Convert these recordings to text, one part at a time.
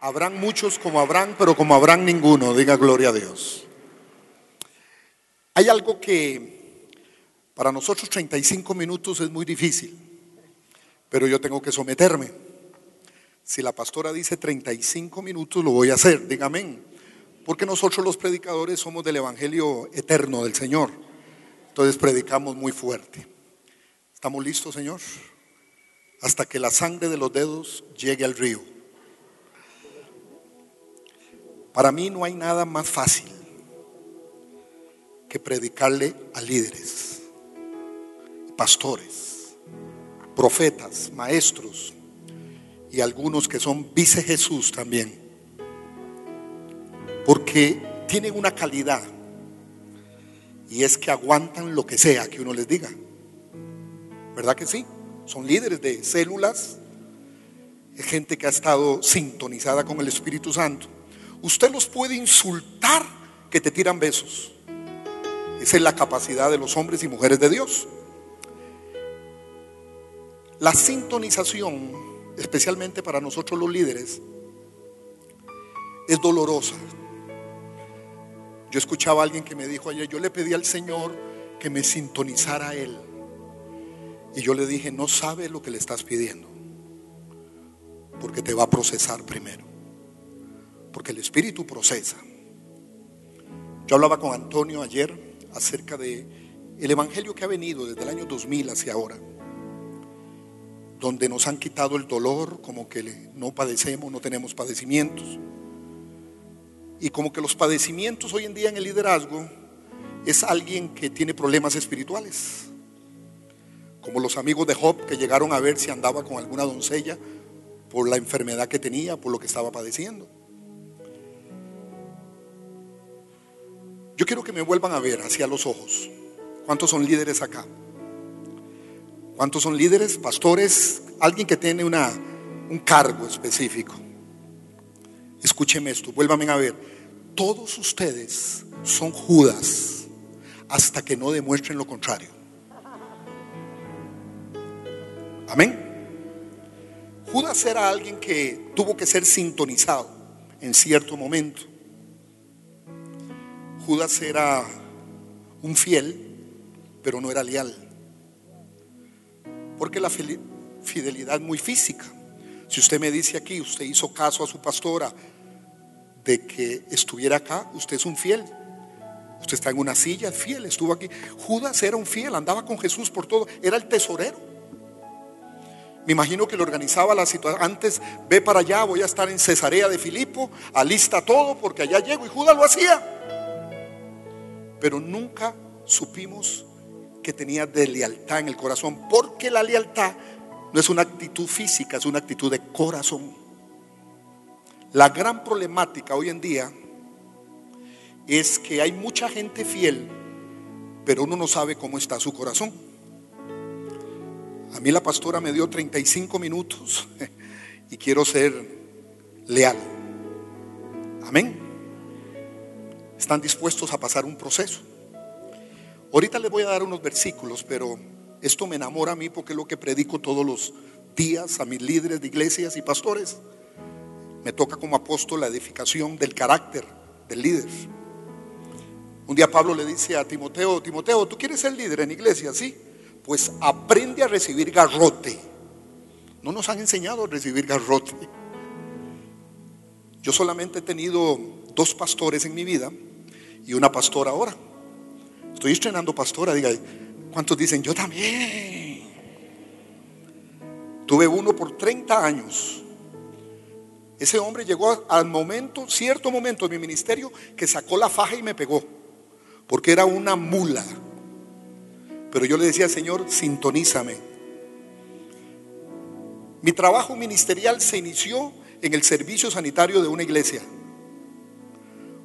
Habrán muchos como habrán, pero como habrán ninguno, diga gloria a Dios. Hay algo que para nosotros 35 minutos es muy difícil, pero yo tengo que someterme. Si la pastora dice 35 minutos, lo voy a hacer, diga amén. Porque nosotros los predicadores somos del Evangelio eterno del Señor. Entonces predicamos muy fuerte. ¿Estamos listos, Señor? Hasta que la sangre de los dedos llegue al río. Para mí no hay nada más fácil que predicarle a líderes, pastores, profetas, maestros y algunos que son vice Jesús también. Porque tienen una calidad y es que aguantan lo que sea que uno les diga. ¿Verdad que sí? Son líderes de células, gente que ha estado sintonizada con el Espíritu Santo. Usted los puede insultar que te tiran besos. Esa es la capacidad de los hombres y mujeres de Dios. La sintonización, especialmente para nosotros los líderes, es dolorosa. Yo escuchaba a alguien que me dijo ayer, yo le pedí al Señor que me sintonizara a Él. Y yo le dije, no sabe lo que le estás pidiendo, porque te va a procesar primero, porque el Espíritu procesa. Yo hablaba con Antonio ayer acerca de el evangelio que ha venido desde el año 2000 hacia ahora, donde nos han quitado el dolor, como que no padecemos, no tenemos padecimientos. Y como que los padecimientos hoy en día en el liderazgo es alguien que tiene problemas espirituales. Como los amigos de Job que llegaron a ver si andaba con alguna doncella por la enfermedad que tenía, por lo que estaba padeciendo. Yo quiero que me vuelvan a ver hacia los ojos. ¿Cuántos son líderes acá? ¿Cuántos son líderes, pastores, alguien que tiene una, un cargo específico? Escúcheme esto, vuélvanme a ver. Todos ustedes son Judas hasta que no demuestren lo contrario. Amén. Judas era alguien que tuvo que ser sintonizado en cierto momento. Judas era un fiel, pero no era leal. Porque la fidelidad es muy física. Si usted me dice aquí, usted hizo caso a su pastora de que estuviera acá, usted es un fiel. Usted está en una silla, fiel, estuvo aquí. Judas era un fiel, andaba con Jesús por todo, era el tesorero. Me imagino que lo organizaba la situación. Antes, ve para allá, voy a estar en Cesarea de Filipo, alista todo porque allá llego. Y Judas lo hacía pero nunca supimos que tenía de lealtad en el corazón, porque la lealtad no es una actitud física, es una actitud de corazón. La gran problemática hoy en día es que hay mucha gente fiel, pero uno no sabe cómo está su corazón. A mí la pastora me dio 35 minutos y quiero ser leal. Amén están dispuestos a pasar un proceso. Ahorita les voy a dar unos versículos, pero esto me enamora a mí porque es lo que predico todos los días a mis líderes de iglesias y pastores. Me toca como apóstol la edificación del carácter del líder. Un día Pablo le dice a Timoteo, Timoteo, ¿tú quieres ser líder en iglesia? Sí, pues aprende a recibir garrote. No nos han enseñado a recibir garrote. Yo solamente he tenido dos pastores en mi vida y una pastora ahora. Estoy estrenando pastora, diga, ¿cuántos dicen yo también? Tuve uno por 30 años. Ese hombre llegó al momento, cierto momento de mi ministerio, que sacó la faja y me pegó, porque era una mula. Pero yo le decía, Señor, sintonízame. Mi trabajo ministerial se inició en el servicio sanitario de una iglesia.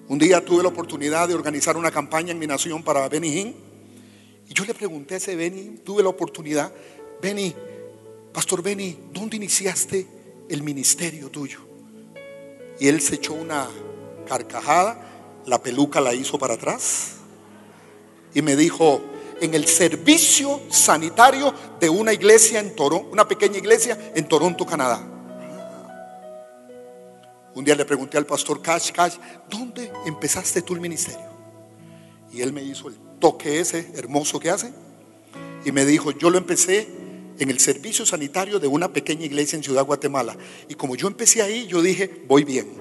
Un día tuve la oportunidad de organizar una campaña en mi nación para Benny Hinn. Y yo le pregunté a ese Benny, tuve la oportunidad, Benny, Pastor Benny, ¿dónde iniciaste el ministerio tuyo? Y él se echó una carcajada, la peluca la hizo para atrás y me dijo, en el servicio sanitario de una iglesia en Toronto, una pequeña iglesia en Toronto, Canadá. Un día le pregunté al pastor Cash, Cash, ¿dónde empezaste tú el ministerio? Y él me hizo el toque ese hermoso que hace y me dijo, yo lo empecé en el servicio sanitario de una pequeña iglesia en Ciudad Guatemala. Y como yo empecé ahí, yo dije, voy bien.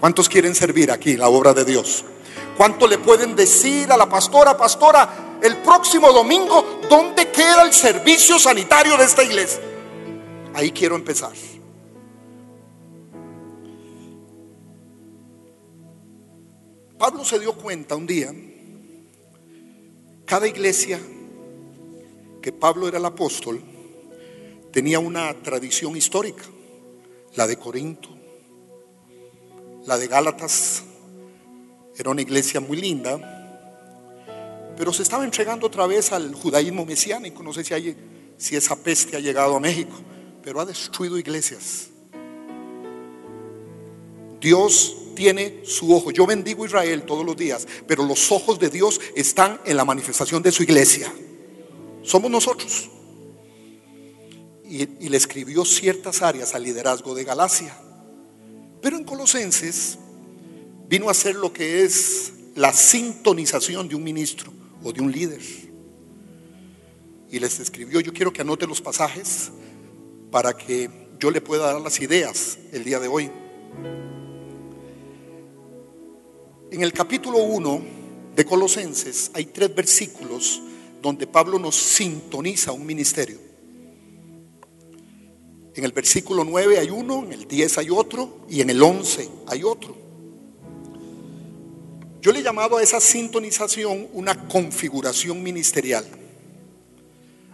¿Cuántos quieren servir aquí la obra de Dios? ¿Cuánto le pueden decir a la pastora, pastora, el próximo domingo, ¿dónde queda el servicio sanitario de esta iglesia? Ahí quiero empezar. Pablo se dio cuenta un día, cada iglesia que Pablo era el apóstol tenía una tradición histórica, la de Corinto, la de Gálatas, era una iglesia muy linda, pero se estaba entregando otra vez al judaísmo mesiánico, no sé si, hay, si esa peste ha llegado a México, pero ha destruido iglesias. Dios tiene su ojo. Yo bendigo a Israel todos los días, pero los ojos de Dios están en la manifestación de su iglesia. Somos nosotros. Y, le escribió ciertas áreas al liderazgo de Galacia. Pero en Colosenses vino a ser lo que es la sintonización de un ministro o de un líder. Y les escribió, yo quiero que anote los pasajes para que yo le pueda dar las ideas el día de hoy. En el capítulo 1 de Colosenses hay tres versículos donde Pablo nos sintoniza un ministerio. En el versículo 9 hay uno, en el 10 hay otro y en el 11 hay otro. Yo le he llamado a esa sintonización una configuración ministerial.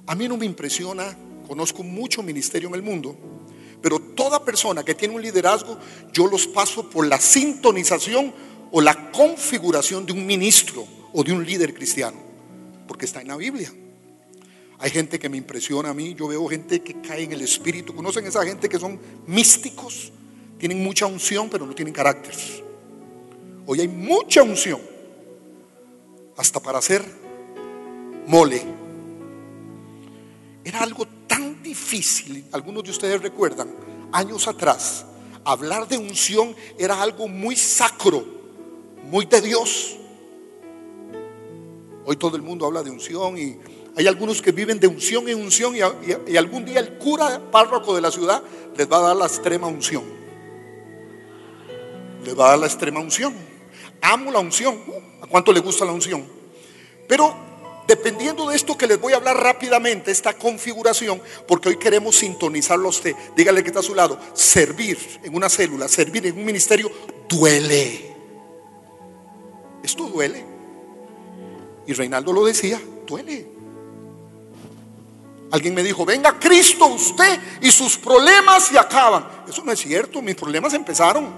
A mí no me impresiona, conozco mucho ministerio en el mundo, pero toda persona que tiene un liderazgo, yo los paso por la sintonización o la configuración de un ministro o de un líder cristiano, porque está en la Biblia. Hay gente que me impresiona a mí, yo veo gente que cae en el espíritu, conocen esa gente que son místicos, tienen mucha unción pero no tienen carácter. Hoy hay mucha unción, hasta para hacer mole. Era algo tan difícil, algunos de ustedes recuerdan, años atrás, hablar de unción era algo muy sacro muy de Dios. Hoy todo el mundo habla de unción y hay algunos que viven de unción en unción y, algún día el cura párroco de la ciudad les va a dar la extrema unción. Les va a dar la extrema unción. Amo la unción. ¿A cuánto le gusta la unción? Pero dependiendo de esto que les voy a hablar rápidamente, esta configuración, porque hoy queremos sintonizarlo a usted. Dígale que está a su lado. Servir en una célula, servir en un ministerio, duele. Esto duele. Y Reinaldo lo decía, duele. Alguien me dijo, venga Cristo usted y sus problemas se acaban. Eso no es cierto, mis problemas empezaron.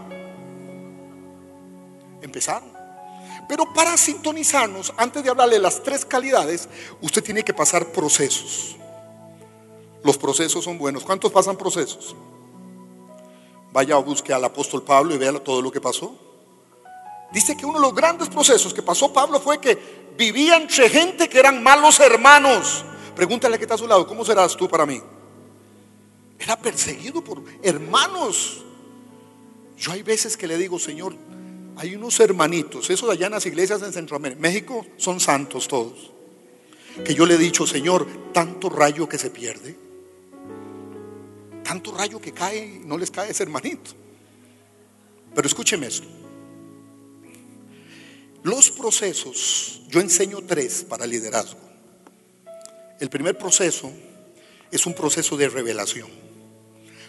Empezaron. Pero para sintonizarnos, antes de hablarle de las tres calidades, usted tiene que pasar procesos. Los procesos son buenos. ¿Cuántos pasan procesos? Vaya busque al apóstol Pablo y vea todo lo que pasó. Dice que uno de los grandes procesos que pasó Pablo fue que vivía entre gente que eran malos hermanos. Pregúntale que está a su lado, ¿cómo serás tú para mí? Era perseguido por hermanos. Yo hay veces que le digo, Señor, hay unos hermanitos, esos allá en las iglesias en Centroamérica, México son santos todos. Que yo le he dicho, Señor, tanto rayo que se pierde, tanto rayo que cae, no les cae ese hermanito. Pero escúcheme esto. Los procesos, yo enseño tres para liderazgo. El primer proceso es un proceso de revelación.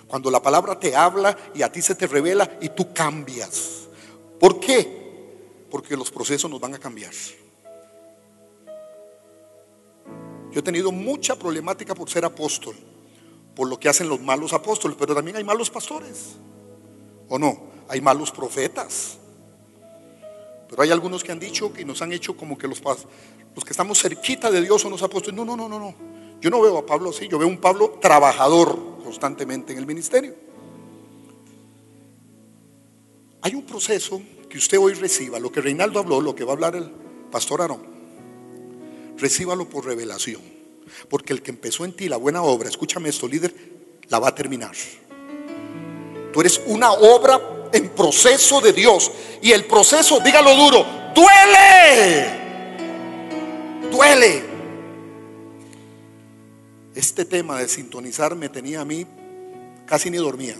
Cuando la palabra te habla y a ti se te revela y tú cambias. ¿Por qué? Porque los procesos nos van a cambiar. Yo he tenido mucha problemática por ser apóstol, por lo que hacen los malos apóstoles, pero también hay malos pastores. ¿O no? Hay malos profetas. Pero hay algunos que han dicho que nos han hecho como que los, los que estamos cerquita de Dios son los apóstoles. No, no, no, no, no. Yo no veo a Pablo así, yo veo un Pablo trabajador constantemente en el ministerio. Hay un proceso que usted hoy reciba, lo que Reinaldo habló, lo que va a hablar el pastor Aarón. Recíbalo por revelación. Porque el que empezó en ti la buena obra, escúchame esto, líder, la va a terminar. Tú eres una obra en proceso de Dios. Y el proceso, dígalo duro, duele. Duele. Este tema de sintonizar me tenía a mí casi ni dormía.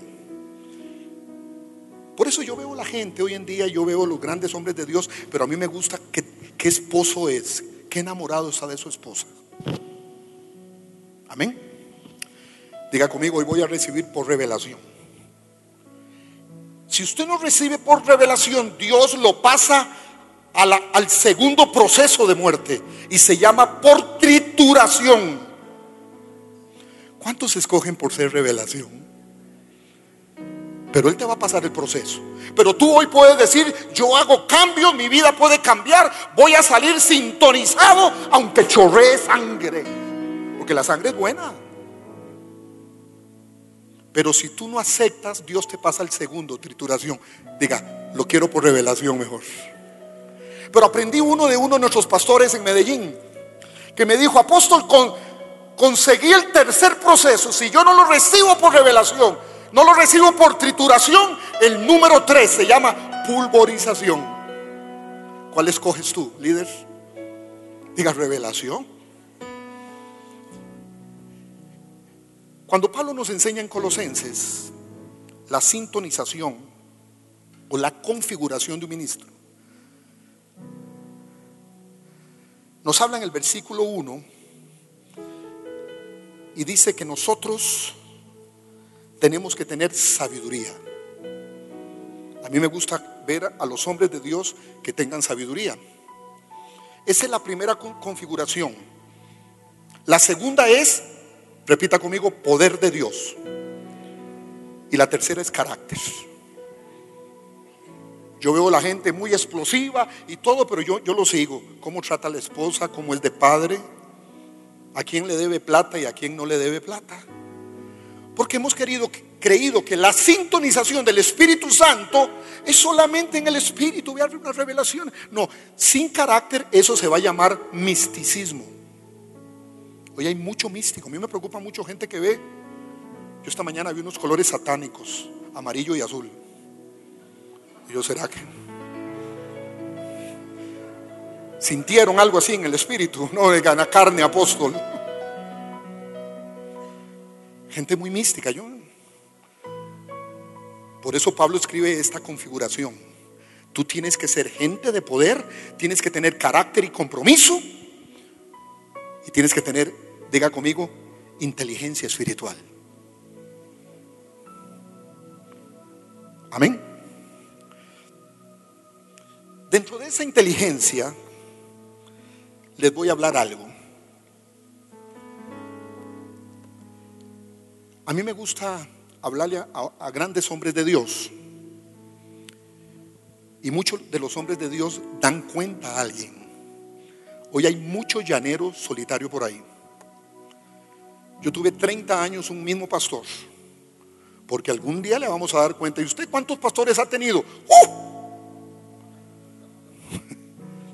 Por eso yo veo la gente hoy en día, yo veo los grandes hombres de Dios, pero a mí me gusta qué, qué esposo es, qué enamorado está de su esposa. Amén. Diga conmigo, hoy voy a recibir por revelación. Si usted no recibe por revelación, Dios lo pasa al segundo proceso de muerte y se llama por trituración. ¿Cuántos escogen por ser revelación? Pero Él te va a pasar el proceso. Pero tú hoy puedes decir, yo hago cambios, mi vida puede cambiar, voy a salir sintonizado aunque chorree sangre. Porque la sangre es buena. Pero si tú no aceptas, Dios te pasa el segundo, trituración. Diga, lo quiero por revelación mejor. Pero aprendí uno de uno de nuestros pastores en Medellín, que me dijo, apóstol, con, conseguí el tercer proceso. Si yo no lo recibo por revelación, no lo recibo por trituración. El número tres se llama pulvorización. ¿Cuál escoges tú, líder? Diga revelación. Cuando Pablo nos enseña en Colosenses la sintonización o la configuración de un ministro, nos habla en el versículo 1 y dice que nosotros tenemos que tener sabiduría. A mí me gusta ver a los hombres de Dios que tengan sabiduría. Esa es la primera configuración. La segunda es, repita conmigo, poder de Dios. Y la tercera es carácter. Yo veo a la gente muy explosiva y todo, pero yo, yo lo sigo. Cómo trata la esposa, cómo es de padre, a quién le debe plata y a quién no le debe plata. Porque hemos querido, creído que la sintonización del Espíritu Santo es solamente en el Espíritu. Voy a una revelación. No, sin carácter eso se va a llamar misticismo. Hoy hay mucho místico. A mí me preocupa mucho gente que ve. Yo esta mañana vi unos colores satánicos, amarillo y azul. Y yo, ¿será que? Sintieron algo así en el espíritu, no de carne apóstol. Gente muy mística, yo. Por eso Pablo escribe esta configuración. Tú tienes que ser gente de poder, tienes que tener carácter y compromiso y tienes que tener, diga conmigo, inteligencia espiritual. Amén. Dentro de esa inteligencia les voy a hablar algo. A mí me gusta hablarle a, grandes hombres de Dios. Y muchos de los hombres de Dios dan cuenta a alguien. Hoy hay muchos llaneros solitarios por ahí. Yo tuve 30 años un mismo pastor. Porque algún día le vamos a dar cuenta. ¿Y usted cuántos pastores ha tenido?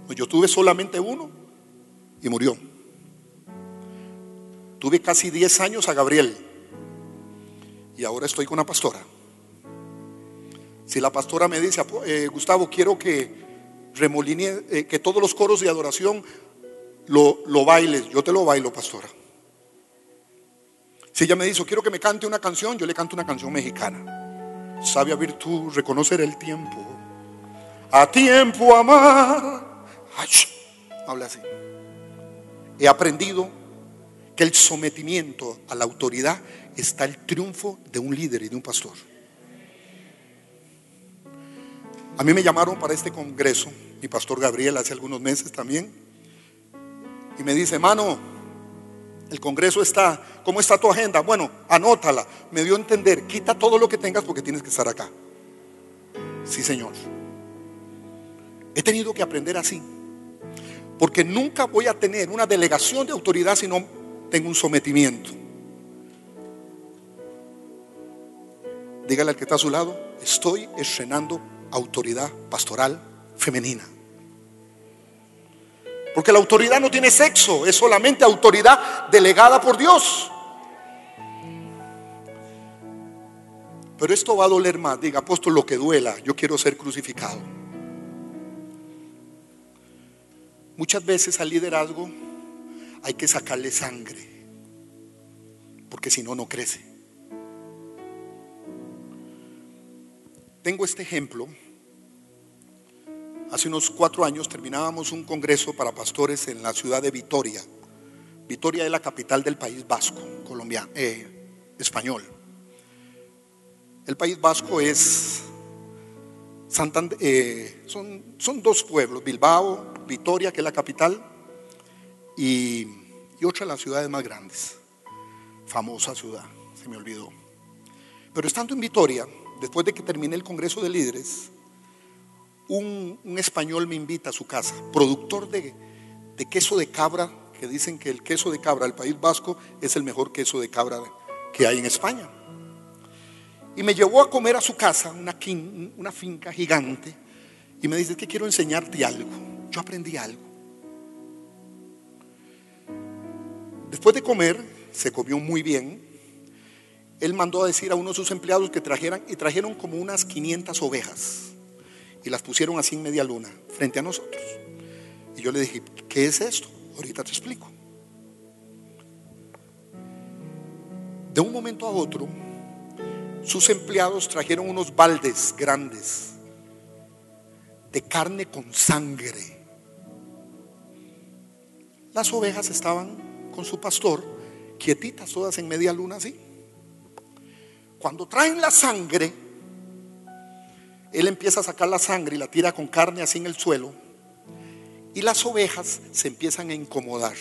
¡Uh! Yo tuve solamente uno y murió. Tuve casi 10 años a Gabriel y ahora estoy con una pastora. Si la pastora me dice, eh, Gustavo, quiero que remoline, eh, que todos los coros de adoración lo, lo bailes, yo te lo bailo, pastora. Si ella me dice, quiero que me cante una canción, yo le canto una canción mexicana. Sabia virtud, reconocer el tiempo. A tiempo amar. habla así. He aprendido que el sometimiento a la autoridad está el triunfo de un líder y de un pastor. A mí me llamaron para este congreso, mi pastor Gabriel hace algunos meses también, y me dice, mano, el congreso está, ¿cómo está tu agenda? Bueno, anótala. Me dio a entender, quita todo lo que tengas porque tienes que estar acá. Sí, Señor. He tenido que aprender así. Porque nunca voy a tener una delegación de autoridad si no tengo un sometimiento. Dígale al que está a su lado, estoy estrenando autoridad pastoral femenina. Porque la autoridad no tiene sexo, es solamente autoridad delegada por Dios. Pero esto va a doler más. Diga, apóstol, lo que duela, yo quiero ser crucificado. Muchas veces al liderazgo hay que sacarle sangre, porque si no, no crece. Tengo este ejemplo. Hace unos cuatro años terminábamos un congreso para pastores en la ciudad de Vitoria. Vitoria es la capital del país vasco, colombiano, eh, español. El país vasco es eh, son, dos pueblos, Bilbao, Vitoria, que es la capital, y, y otra de las ciudades más grandes, famosa ciudad, se me olvidó. Pero estando en Vitoria, después de que terminé el Congreso de Líderes, un, español me invita a su casa, productor de, queso de cabra, que dicen que el queso de cabra del País Vasco es el mejor queso de cabra que hay en España. Y me llevó a comer a su casa, una, finca gigante, y me dice que quiero enseñarte algo. Yo aprendí algo. Después de comer, se comió muy bien, él mandó a decir a uno de sus empleados que trajeran y trajeron como unas 500 ovejas y las pusieron así en media luna frente a nosotros. Y yo le dije, ¿qué es esto? Ahorita te explico. De un momento a otro, sus empleados trajeron unos baldes grandes de carne con sangre. Las ovejas estaban con su pastor, quietitas todas en media luna así. Cuando traen la sangre, él empieza a sacar la sangre y la tira con carne así en el suelo. Y las ovejas se empiezan a incomodar.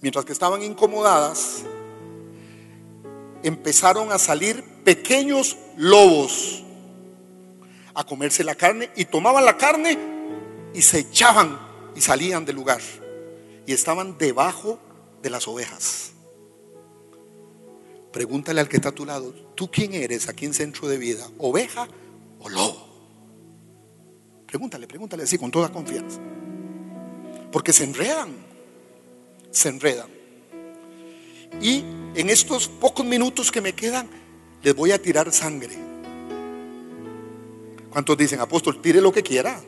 Mientras que estaban incomodadas, empezaron a salir pequeños lobos a comerse la carne y tomaban la carne y se echaban y salían del lugar. Y estaban debajo de las ovejas. Pregúntale al que está a tu lado, ¿tú quién eres aquí en Centro de Vida? ¿Oveja o lobo? Pregúntale, pregúntale así con toda confianza. Porque se enredan, se enredan. Y en estos pocos minutos que me quedan, les voy a tirar sangre. ¿Cuántos dicen, apóstol, tire lo que quiera?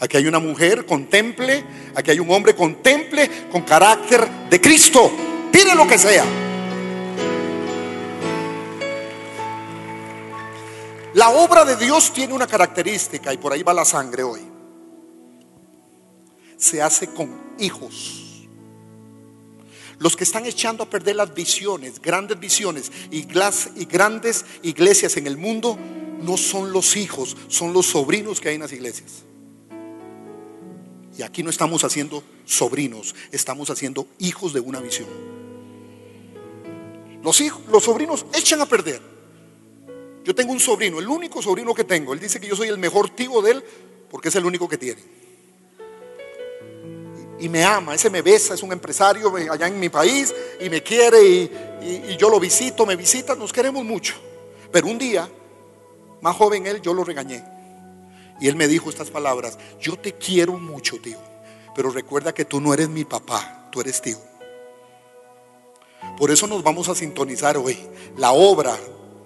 Aquí hay una mujer, contemple. Aquí hay un hombre, contemple, con carácter de Cristo. Tire lo que sea. La obra de Dios tiene una característica y por ahí va la sangre hoy. Se hace con hijos. Los que están echando a perder las visiones, grandes visiones y, grandes iglesias en el mundo, no son los hijos, son los sobrinos que hay en las iglesias. Y aquí no estamos haciendo sobrinos, estamos haciendo hijos de una visión. Los hijos, los sobrinos echan a perder. Yo tengo un sobrino, el único sobrino que tengo. Él dice que yo soy el mejor tío de él porque es el único que tiene. Y me ama, ese me besa, es un empresario allá en mi país y me quiere y, yo lo visito, me visita, nos queremos mucho. Pero un día, más joven él, yo lo regañé. Y él me dijo estas palabras, yo te quiero mucho, tío, pero recuerda que tú no eres mi papá, tú eres tío. Por eso nos vamos a sintonizar hoy. La obra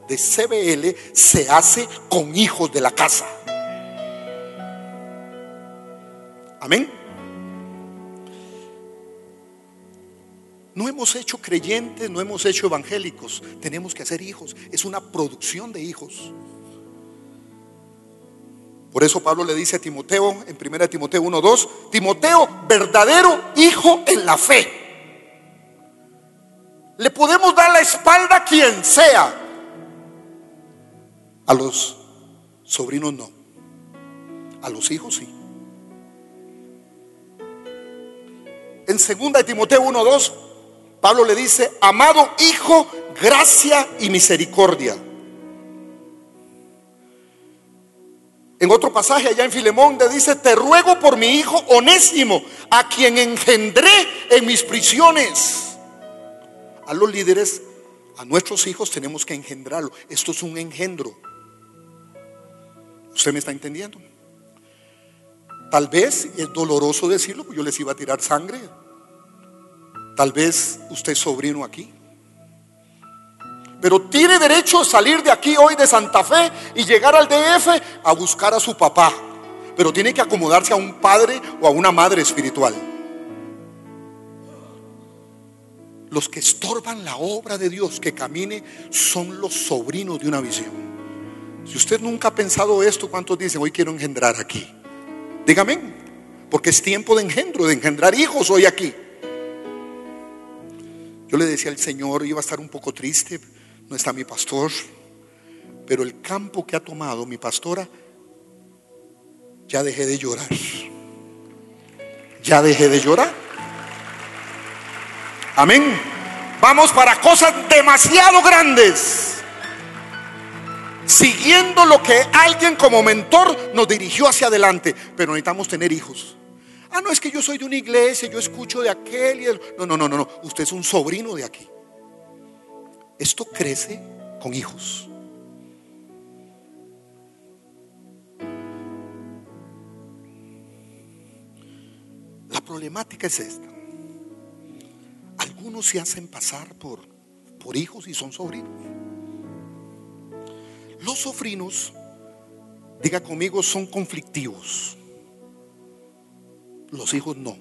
de CBL se hace con hijos de la casa. Amén. No hemos hecho creyentes, no hemos hecho evangélicos. Tenemos que hacer hijos. Es una producción de hijos. Por eso Pablo le dice a Timoteo en 1 Timoteo 1:2, Timoteo, verdadero hijo en la fe. Le podemos dar la espalda a quien sea, a los sobrinos no. A los hijos sí. En 2 de Timoteo 1:2, Pablo le dice, "Amado hijo, gracia y misericordia." En otro pasaje allá en Filemón le dice, "Te ruego por mi hijo onésimo, a quien engendré en mis prisiones." A los líderes, a nuestros hijos tenemos que engendrarlo. Esto es un engendro. ¿Usted me está entendiendo? Tal vez es doloroso decirlo, pues yo les iba a tirar sangre. Tal vez usted es sobrino aquí. Pero tiene derecho a salir de aquí hoy de Santa Fe y llegar al DF a buscar a su papá. Pero tiene que acomodarse a un padre o a una madre espiritual. Los que estorban la obra de Dios que camine son los sobrinos de una visión. Si usted nunca ha pensado esto, ¿cuántos dicen hoy quiero engendrar aquí? Dígame, porque es tiempo de engendro, de engendrar hijos hoy aquí. Yo le decía al Señor, iba a estar un poco triste, no está mi pastor, pero el campo que ha tomado mi pastora, ya dejé de llorar. Ya dejé de llorar. Amén. Vamos para cosas demasiado grandes. Siguiendo lo que alguien como mentor nos dirigió hacia adelante. Pero necesitamos tener hijos. Ah, no, es que yo soy de una iglesia, yo escucho de aquel y el... No, no, no, no, no. Usted es un sobrino de aquí. Esto crece con hijos. La problemática es esta. Algunos se hacen pasar por, por hijos y son sobrinos. Los sobrinos, diga conmigo, son conflictivos. Los hijos no.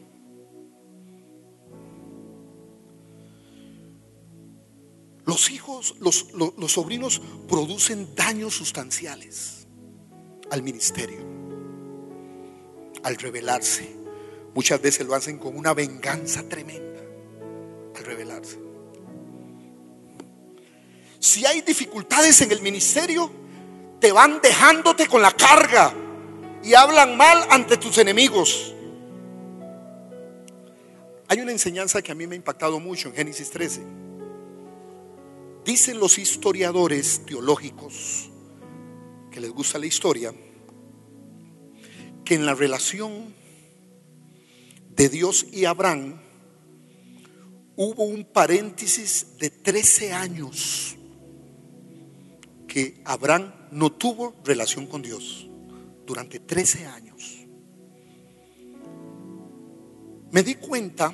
Los hijos, los, los, sobrinos producen daños sustanciales al ministerio, al rebelarse. Muchas veces lo hacen con una venganza tremenda al rebelarse. Si hay dificultades en el ministerio, te van dejándote con la carga y hablan mal ante tus enemigos. Hay una enseñanza que a mí me ha impactado mucho en Génesis 13. Dicen los historiadores teológicos que les gusta la historia, que en la relación de Dios y Abraham hubo un paréntesis de 13 años que Abraham no tuvo relación con Dios durante 13 años. Me di cuenta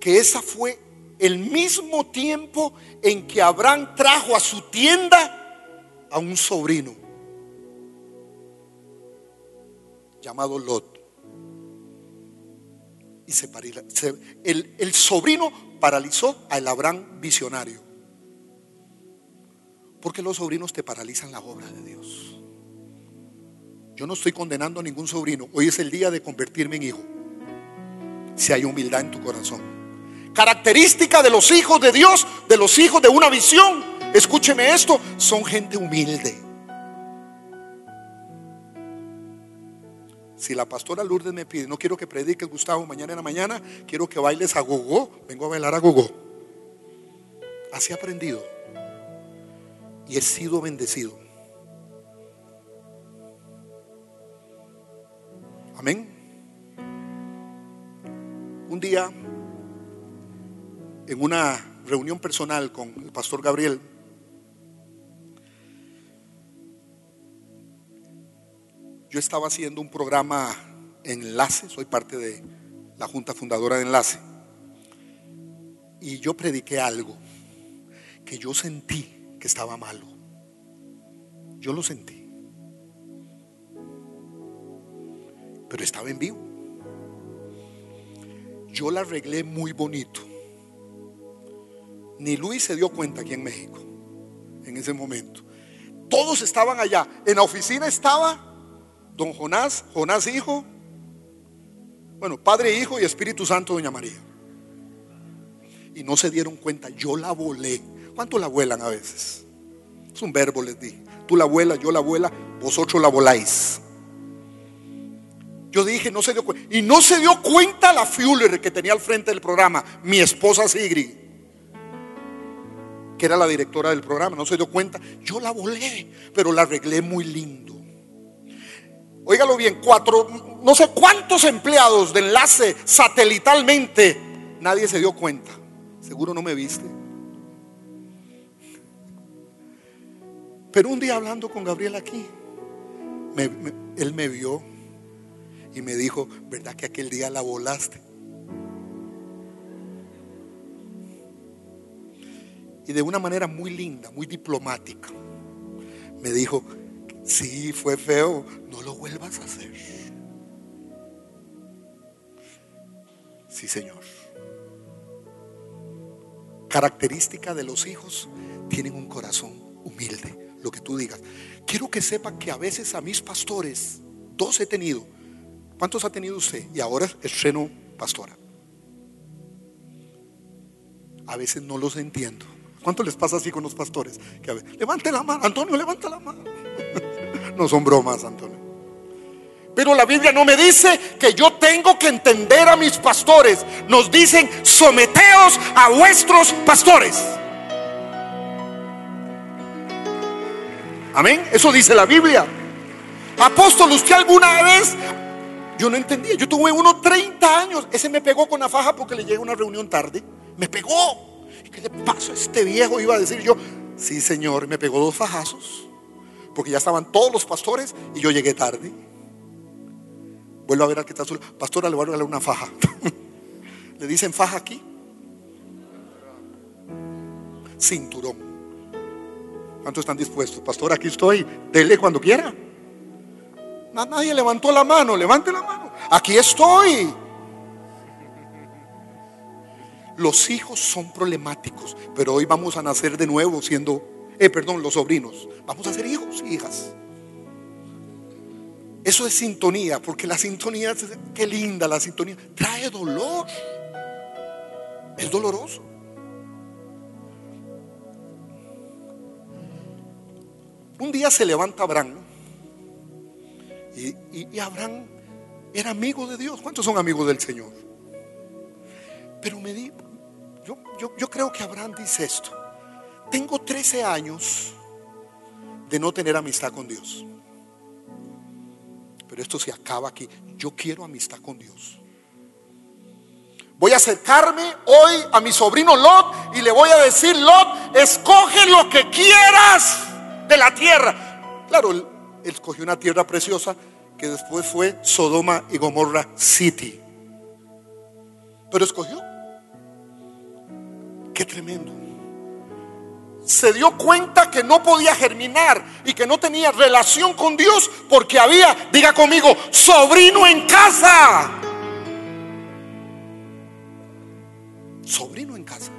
que esa fue el mismo tiempo en que Abraham trajo a su tienda a un sobrino llamado Lot y se, el, el sobrino paralizó al Abraham visionario. Porque los sobrinos te paralizan la obra de Dios. Yo no estoy condenando a ningún sobrino. Hoy es el día de convertirme en hijo. Si hay humildad en tu corazón. Característica de los hijos de Dios, de los hijos de una visión. Escúcheme esto, son gente humilde. Si la pastora Lourdes me pide, no quiero que prediques Gustavo mañana en la mañana, quiero que bailes a gogo, vengo a bailar a gogo. Así he aprendido y he sido bendecido. Amén. Un día, en una reunión personal con el pastor Gabriel, Yo estaba haciendo un programa en Enlace, soy parte de la Junta Fundadora de Enlace, y yo prediqué algo que yo sentí que estaba malo. Yo lo sentí. Pero estaba en vivo. Yo la arreglé muy bonito. Ni Luis se dio cuenta aquí en México en ese momento. Todos estaban allá. En la oficina estaba don Jonás, Jonás hijo, bueno, Padre, Hijo y Espíritu Santo, doña María. Y no se dieron cuenta, yo la volé. ¿Cuánto la vuelan a veces? Es un verbo, les dije. Tú la vuelas, yo la vuela, vosotros la voláis. Yo dije, no se dio cuenta. Y no se dio cuenta la Fuller que tenía al frente del programa, mi esposa Sigrid, que era la directora del programa. No se dio cuenta. Yo la volé, pero la arreglé muy lindo. Óigalo bien, cuatro, no sé cuántos empleados de enlace satelitalmente, nadie se dio cuenta. Seguro no me viste. Pero un día hablando con Gabriel aquí, él me vio y me dijo, ¿verdad que aquel día la volaste? Y de una manera muy linda, muy diplomática, me dijo, sí, fue feo, no lo vuelvas a hacer. Sí, Señor. Característica de los hijos, tienen un corazón humilde, lo que tú digas. Quiero que sepa que a veces a mis pastores, dos he tenido. ¿Cuántos ha tenido usted? Y ahora estreno pastora. A veces no los entiendo. ¿Cuánto les pasa así con los pastores? Que a levante la mano, Antonio, levanta la mano. no son bromas, Antonio. Pero la Biblia no me dice que yo tengo que entender a mis pastores. Nos dicen, someteos a vuestros pastores. Amén. Eso dice la Biblia. Apóstol, ¿usted alguna vez? Yo no entendía. Yo tuve uno 30 años. Ese me pegó con la faja porque le llegué a una reunión tarde. Me pegó. ¿Qué le pasó a este viejo? Iba a decir yo, sí señor, me pegó dos fajazos, porque ya estaban todos los pastores y yo llegué tarde. Vuelvo a ver al que está solo. Pastora, le voy a darle una faja. ¿Le dicen faja aquí? Cinturón. ¿Cuántos están dispuestos? Pastor, aquí estoy. Dele cuando quiera. Nadie levantó la mano. Levante la mano. Aquí estoy. Los hijos son problemáticos, pero hoy vamos a nacer de nuevo siendo, eh, perdón, los sobrinos. Vamos a ser hijos y hijas. Eso es sintonía, porque la sintonía, qué linda la sintonía, trae dolor. Es doloroso. Un día se levanta Abraham y, y Abraham era amigo de Dios. ¿Cuántos son amigos del Señor? Pero me di, yo, creo que Abraham dice esto. Tengo 13 años de no tener amistad con Dios. Pero esto se acaba aquí. Yo quiero amistad con Dios. Voy a acercarme hoy a mi sobrino Lot y le voy a decir, Lot, escoge lo que quieras de la tierra. Claro, él escogió una tierra preciosa que después fue Sodoma y Gomorra City. Pero escogió Qué tremendo. Se dio cuenta que no podía germinar y que no tenía relación con Dios porque había, diga conmigo, sobrino en casa. Sobrino en casa.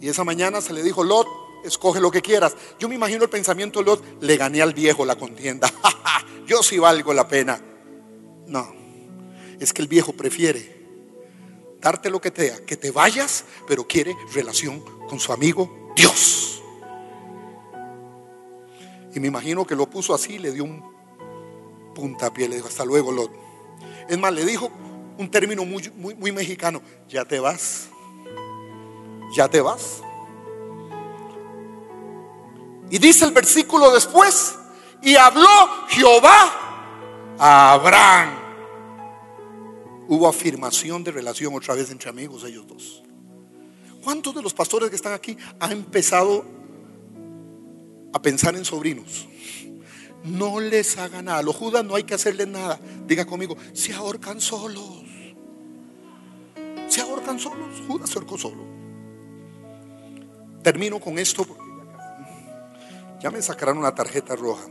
Y esa mañana se le dijo, Lot, escoge lo que quieras. Yo me imagino el pensamiento de Lot, le gané al viejo la contienda. Yo sí valgo la pena. No, es que el viejo prefiere darte lo que te da, que te vayas, pero quiere relación con su amigo Dios. Y me imagino que lo puso así, le dio un puntapié, le dijo, hasta luego, Lot. Es más, le dijo un término muy, muy, muy mexicano, ya te vas, ya te vas. Y dice el versículo después, y habló Jehová a Abraham hubo afirmación de relación otra vez entre amigos ellos dos. ¿Cuántos de los pastores que están aquí han empezado a pensar en sobrinos? No les haga nada. Los judas no hay que hacerles nada. Diga conmigo, se ahorcan solos. Se ahorcan solos. Judas se ahorcó solo. Termino con esto ya me sacarán una tarjeta roja.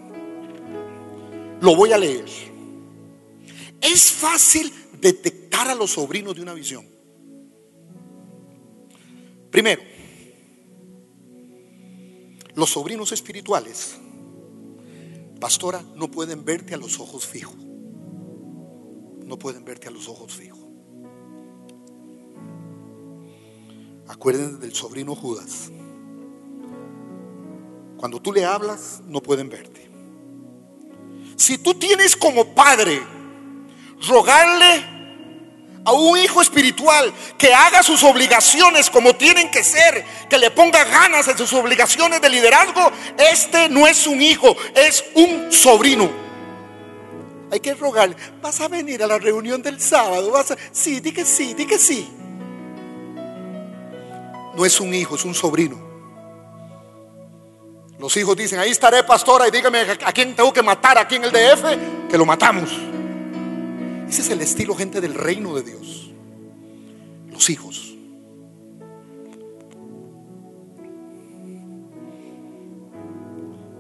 Lo voy a leer. Es fácil detectar a los sobrinos de una visión. Primero, los sobrinos espirituales, pastora, no pueden verte a los ojos fijos. No pueden verte a los ojos fijos. Acuérdense del sobrino Judas. Cuando tú le hablas, no pueden verte. Si tú tienes como padre rogarle a un hijo espiritual que haga sus obligaciones como tienen que ser, que le ponga ganas en sus obligaciones de liderazgo, este no es un hijo, es un sobrino. Hay que rogarle, vas a venir a la reunión del sábado, vas a, sí, di que sí, di que sí. No es un hijo, es un sobrino. Los hijos dicen, ahí estaré pastora y dígame a quién tengo que matar aquí en el DF, que lo matamos. Ese es el estilo, gente, del reino de Dios. Los hijos.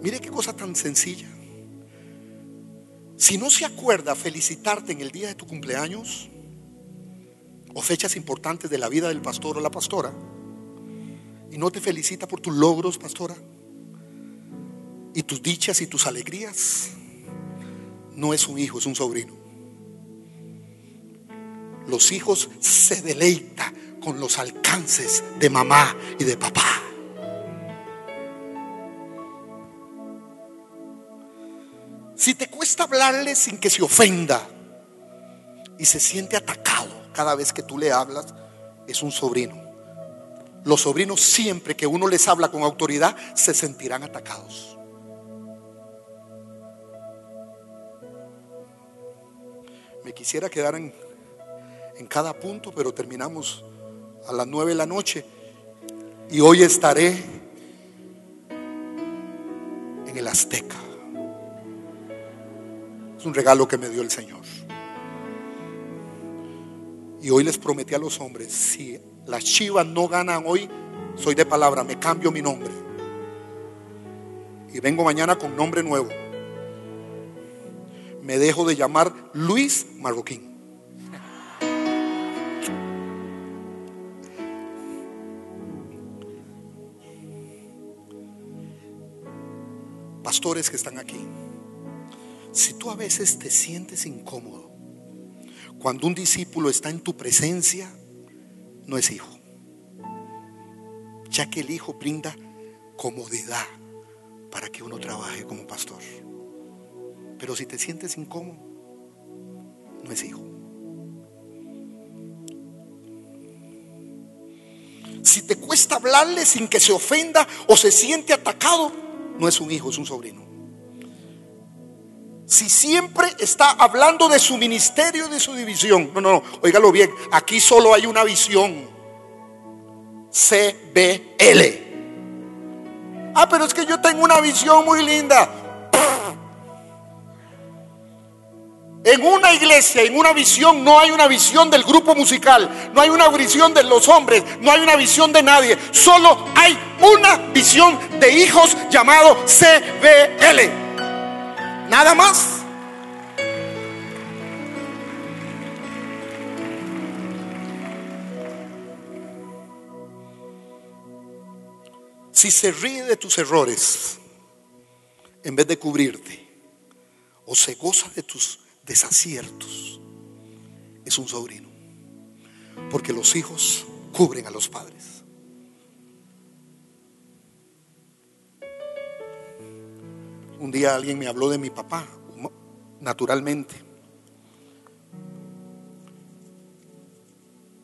Mire qué cosa tan sencilla. Si no se acuerda felicitarte en el día de tu cumpleaños o fechas importantes de la vida del pastor o la pastora, y no te felicita por tus logros, pastora, y tus dichas y tus alegrías, no es un hijo, es un sobrino. Los hijos se deleita con los alcances de mamá y de papá. Si te cuesta hablarle sin que se ofenda y se siente atacado cada vez que tú le hablas, es un sobrino. Los sobrinos siempre que uno les habla con autoridad se sentirán atacados. Me quisiera quedar en, en cada punto, pero terminamos a las nueve de la noche y hoy estaré en el Azteca. Es un regalo que me dio el Señor. Y hoy les prometí a los hombres, si las chivas no ganan hoy, soy de palabra, me cambio mi nombre. Y vengo mañana con nombre nuevo. Me dejo de llamar Luis Marroquín. Pastores que están aquí, si tú a veces te sientes incómodo, cuando un discípulo está en tu presencia, no es hijo. Ya que el hijo brinda comodidad para que uno trabaje como pastor. Pero si te sientes incómodo, no es hijo. Si te cuesta hablarle sin que se ofenda o se siente atacado, no es un hijo, es un sobrino. Si siempre está hablando de su ministerio, de su división. No, no, no, óigalo bien. Aquí solo hay una visión. CBL. Ah, pero es que yo tengo una visión muy linda. En una iglesia, en una visión, no hay una visión del grupo musical, no hay una visión de los hombres, no hay una visión de nadie. Solo hay una visión de hijos llamado CBL. Nada más. Si se ríe de tus errores en vez de cubrirte, o se goza de tus desaciertos, es un sobrino. Porque los hijos cubren a los padres. Un día alguien me habló de mi papá, naturalmente.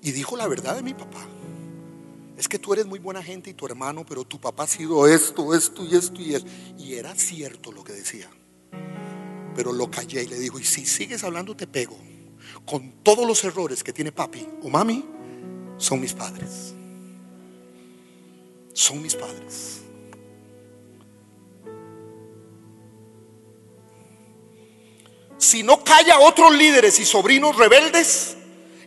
Y dijo la verdad de mi papá. Es que tú eres muy buena gente y tu hermano, pero tu papá ha sido esto, esto y esto y esto. Y era cierto lo que decía. Pero lo callé y le dijo, y si sigues hablando te pego. Con todos los errores que tiene papi o mami, son mis padres. Son mis padres. si no calla a otros líderes y sobrinos rebeldes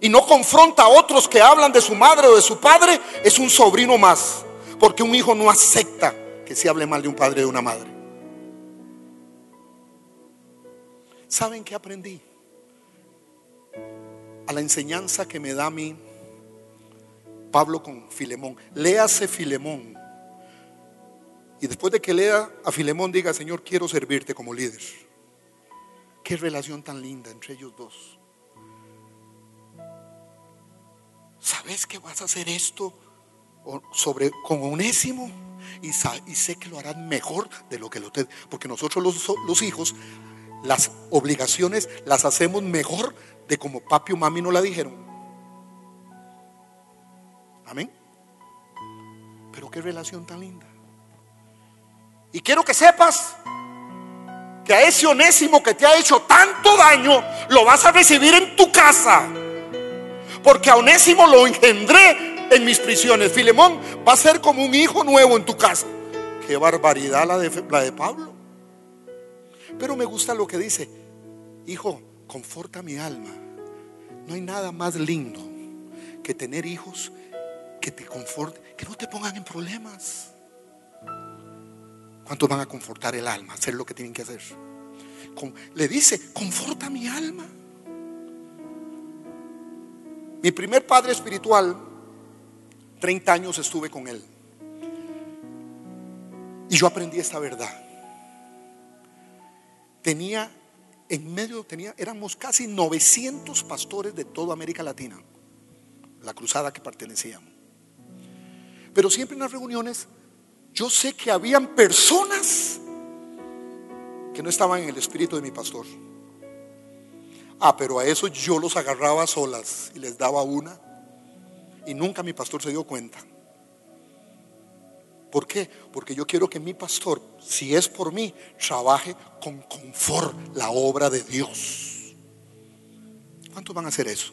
y no confronta a otros que hablan de su madre o de su padre, es un sobrino más. Porque un hijo no acepta que se hable mal de un padre o de una madre. ¿Saben qué aprendí? A la enseñanza que me da a mí Pablo con Filemón. Léase Filemón. Y después de que lea a Filemón, diga, Señor, quiero servirte como líder. Qué relación tan linda entre ellos dos. ¿Sabes que vas a hacer esto sobre con Onésimo? Y, sé que lo harán mejor de lo que lo te. Porque nosotros los hijos, las obligaciones las hacemos mejor de como papi o mami nos la dijeron. Amén. Pero qué relación tan linda. Y quiero que sepas que a ese onésimo que te ha hecho tanto daño, lo vas a recibir en tu casa. Porque a onésimo lo engendré en mis prisiones. Filemón va a ser como un hijo nuevo en tu casa. Qué barbaridad la de, la de Pablo. Pero me gusta lo que dice, hijo, conforta mi alma. No hay nada más lindo que tener hijos que te conforten, que no te pongan en problemas. ¿Cuántos van a confortar el alma? Hacer lo que tienen que hacer. le dice, conforta mi alma. Mi primer padre espiritual, 30 años estuve con él. Y yo aprendí esta verdad. Tenía en medio, tenía, éramos casi 900 pastores de toda América Latina, la cruzada que pertenecíamos. Pero siempre en las reuniones, yo sé que habían personas que no estaban en el espíritu de mi pastor. Ah, pero a eso yo los agarraba solas y les daba una. Y nunca mi pastor se dio cuenta. ¿Por qué? Porque yo quiero que mi pastor, si es por mí, trabaje con confort la obra de Dios. ¿Cuántos van a hacer eso?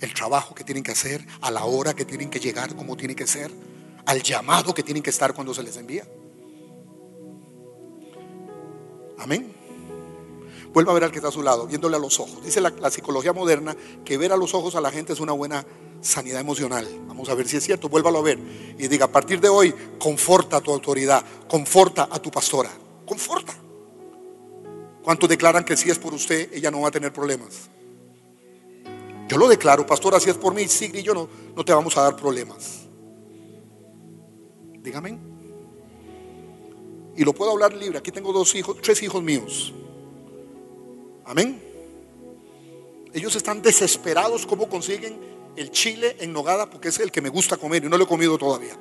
El trabajo que tienen que hacer, a la hora que tienen que llegar, como tiene que ser, al llamado que tienen que estar cuando se les envía. Amén. Vuelva a ver al que está a su lado, viéndole a los ojos. Dice la, psicología moderna que ver a los ojos a la gente es una buena sanidad emocional. Vamos a ver si es cierto. Vuélvalo a ver y diga, a partir de hoy, conforta a tu autoridad, conforta a tu pastora, conforta. ¿Cuántos declaran que si es por usted, ella no va a tener problemas? Yo lo declaro, pastora, si es por mí, Sigrid y yo no, no te vamos a dar problemas. Dígame. Y lo puedo hablar libre. Aquí tengo dos hijos, tres hijos míos. Amén. Ellos están desesperados cómo consiguen el chile en nogada porque es el que me gusta comer y no lo he comido todavía.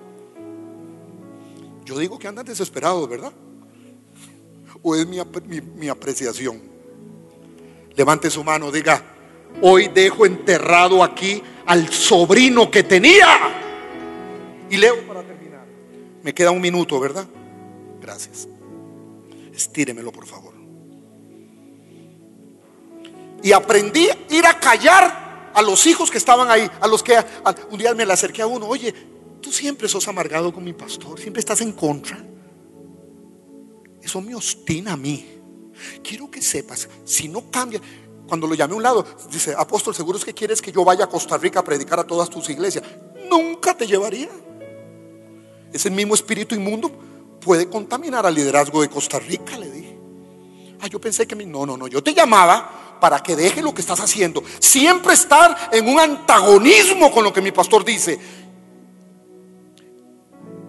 Yo digo que andan desesperados, ¿verdad? ¿O es mi, mi apreciación? Levante su mano, diga, hoy dejo enterrado aquí al sobrino que tenía. Y leo para terminar. Me queda un minuto, ¿verdad? Gracias. Estíremelo, por favor y aprendí a ir a callar a los hijos que estaban ahí, a los que un día me le acerqué a uno, oye, tú siempre sos amargado con mi pastor, siempre estás en contra. Eso me ostina a mí. Quiero que sepas, si no cambia, cuando lo llamé a un lado, dice, apóstol, seguro es que quieres que yo vaya a Costa Rica a predicar a todas tus iglesias. Nunca te llevaría. Ese mismo espíritu inmundo puede contaminar al liderazgo de Costa Rica, le dije. Ah, yo pensé que mi, no, no, no, yo te llamaba para que deje lo que estás haciendo. Siempre estar en un antagonismo con lo que mi pastor dice.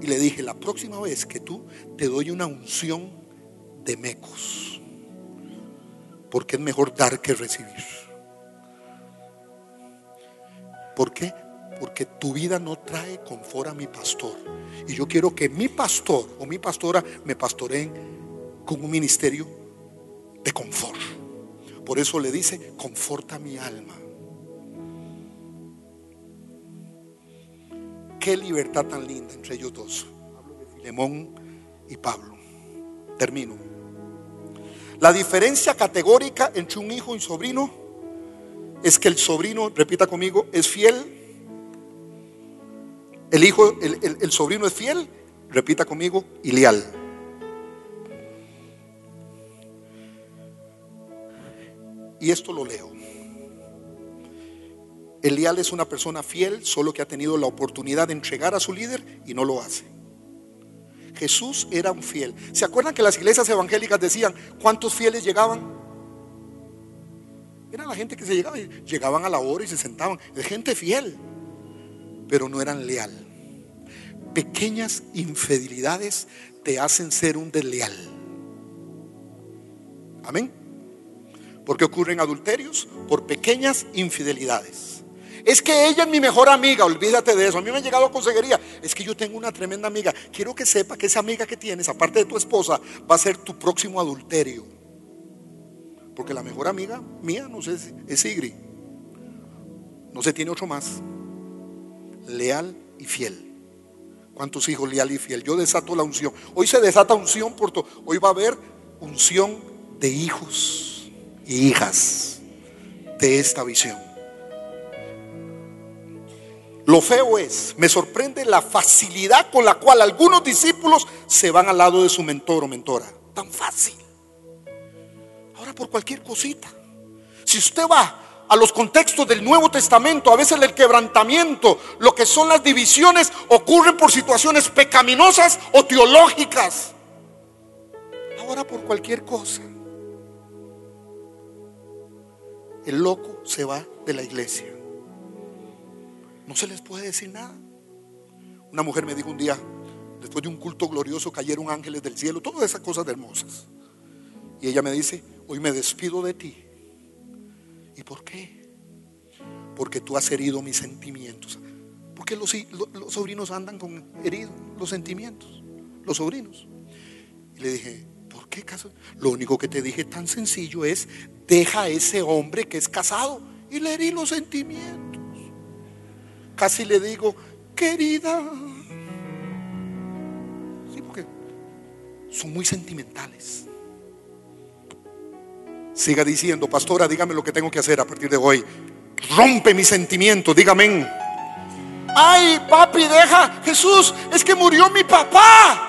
Y le dije, la próxima vez que tú te doy una unción de mecos, porque es mejor dar que recibir. ¿Por qué? Porque tu vida no trae confort a mi pastor. Y yo quiero que mi pastor o mi pastora me pastoreen con un ministerio de confort. Por eso le dice, conforta mi alma. Qué libertad tan linda entre ellos dos. Filemón y Pablo. Termino. La diferencia categórica entre un hijo y un sobrino es que el sobrino, repita conmigo, es fiel. El hijo, el, el sobrino es fiel, repita conmigo, y leal. Y esto lo leo. Elial es una persona fiel, solo que ha tenido la oportunidad de entregar a su líder y no lo hace. Jesús era un fiel. ¿Se acuerdan que las iglesias evangélicas decían cuántos fieles llegaban? Era la gente que se llegaba, llegaban a la hora y se sentaban. Es gente fiel, pero no eran leal. Pequeñas infidelidades te hacen ser un desleal. Amén. ¿Por qué ocurren adulterios? Por pequeñas infidelidades. Es que ella es mi mejor amiga, olvídate de eso. A mí me ha llegado a consejería. Es que yo tengo una tremenda amiga. Quiero que sepa que esa amiga que tienes, aparte de tu esposa, va a ser tu próximo adulterio. Porque la mejor amiga mía, no sé, es Sigri. No se tiene otro más. Leal y fiel. ¿Cuántos hijos leal y fiel? Yo desato la unción. Hoy se desata unción por todo. Hoy va a haber unción de hijos y hijas de esta visión. Lo feo es, me sorprende la facilidad con la cual algunos discípulos se van al lado de su mentor o mentora. Tan fácil. Ahora por cualquier cosita. Si usted va a los contextos del Nuevo Testamento, a veces el quebrantamiento, lo que son las divisiones, ocurren por situaciones pecaminosas o teológicas. ahora por cualquier cosa. El loco se va de la iglesia. No se les puede decir nada. Una mujer me dijo un día, después de un culto glorioso, cayeron ángeles del cielo, todas esas cosas hermosas. Y ella me dice, hoy me despido de ti. ¿Y por qué? Porque tú has herido mis sentimientos. Porque los, los sobrinos andan con heridos los sentimientos, los sobrinos. Y le dije, Lo único que te dije tan sencillo es, deja a ese hombre que es casado. Y le herí los sentimientos. Casi le digo, querida. Sí, porque son muy sentimentales. Siga diciendo, pastora, dígame lo que tengo que hacer a partir de hoy. Rompe mis sentimientos, dígame. Ay, papi, deja, Jesús, es que murió mi papá.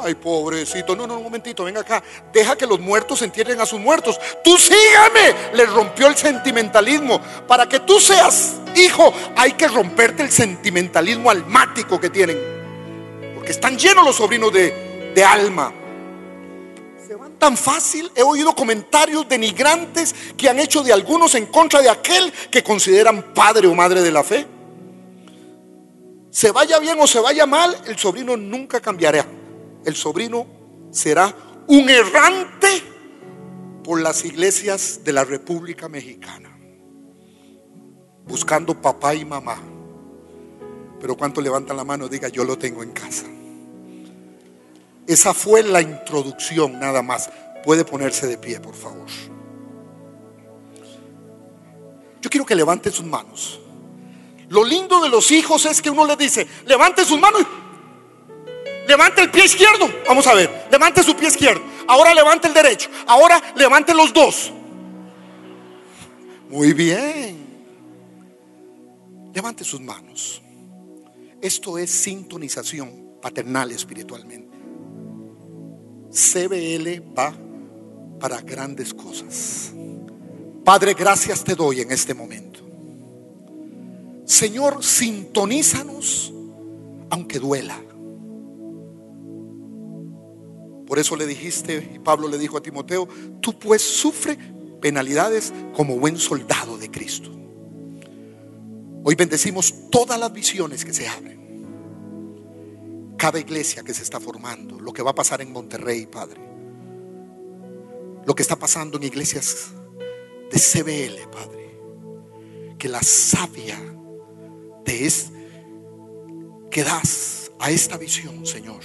Ay, pobrecito, no, no, un momentito, venga acá. Deja que los muertos entierren a sus muertos. Tú sígame. Le rompió el sentimentalismo. Para que tú seas hijo, hay que romperte el sentimentalismo almático que tienen. Porque están llenos los sobrinos de, de alma. Se van tan fácil. He oído comentarios denigrantes que han hecho de algunos en contra de aquel que consideran padre o madre de la fe. Se vaya bien o se vaya mal, el sobrino nunca cambiará el sobrino será un errante por las iglesias de la República Mexicana, buscando papá y mamá. Pero cuánto levantan la mano, diga, yo lo tengo en casa. Esa fue la introducción nada más. Puede ponerse de pie, por favor. Yo quiero que levante sus manos. Lo lindo de los hijos es que uno le dice, levante sus manos Levante el pie izquierdo. Vamos a ver. Levante su pie izquierdo. Ahora levante el derecho. Ahora levante los dos. Muy bien. Levante sus manos. Esto es sintonización paternal espiritualmente. CBL va para grandes cosas. Padre, gracias te doy en este momento. Señor, sintonízanos aunque duela. Por eso le dijiste, y Pablo le dijo a Timoteo, tú pues sufre penalidades como buen soldado de Cristo. Hoy bendecimos todas las visiones que se abren. Cada iglesia que se está formando, lo que va a pasar en Monterrey, Padre. Lo que está pasando en iglesias de CBL, Padre. Que la sabia de es que das a esta visión, Señor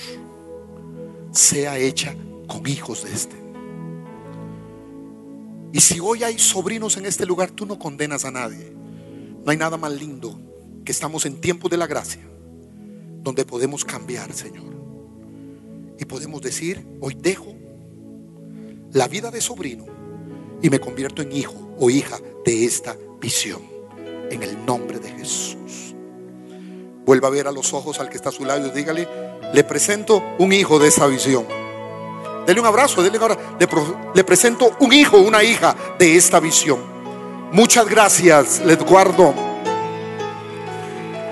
sea hecha con hijos de este. Y si hoy hay sobrinos en este lugar, tú no condenas a nadie. No hay nada más lindo que estamos en tiempos de la gracia, donde podemos cambiar, Señor. Y podemos decir, hoy dejo la vida de sobrino y me convierto en hijo o hija de esta visión. En el nombre de Jesús. Vuelva a ver a los ojos al que está a su lado y dígale, le presento un hijo de esa visión. Dele un abrazo, dele un Le, presento un hijo, una hija de esta visión. Muchas gracias, les guardo.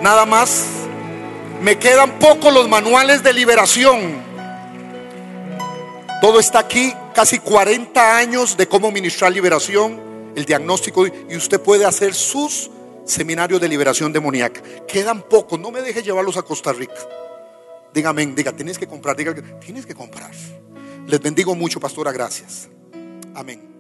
Nada más, me quedan pocos los manuales de liberación. Todo está aquí, casi 40 años de cómo ministrar liberación, el diagnóstico, y usted puede hacer sus seminario de liberación demoníaca. Quedan pocos, no me deje llevarlos a Costa Rica. Dígame, diga, tienes que comprar, diga, tienes que comprar. Les bendigo mucho, pastora, gracias. Amén.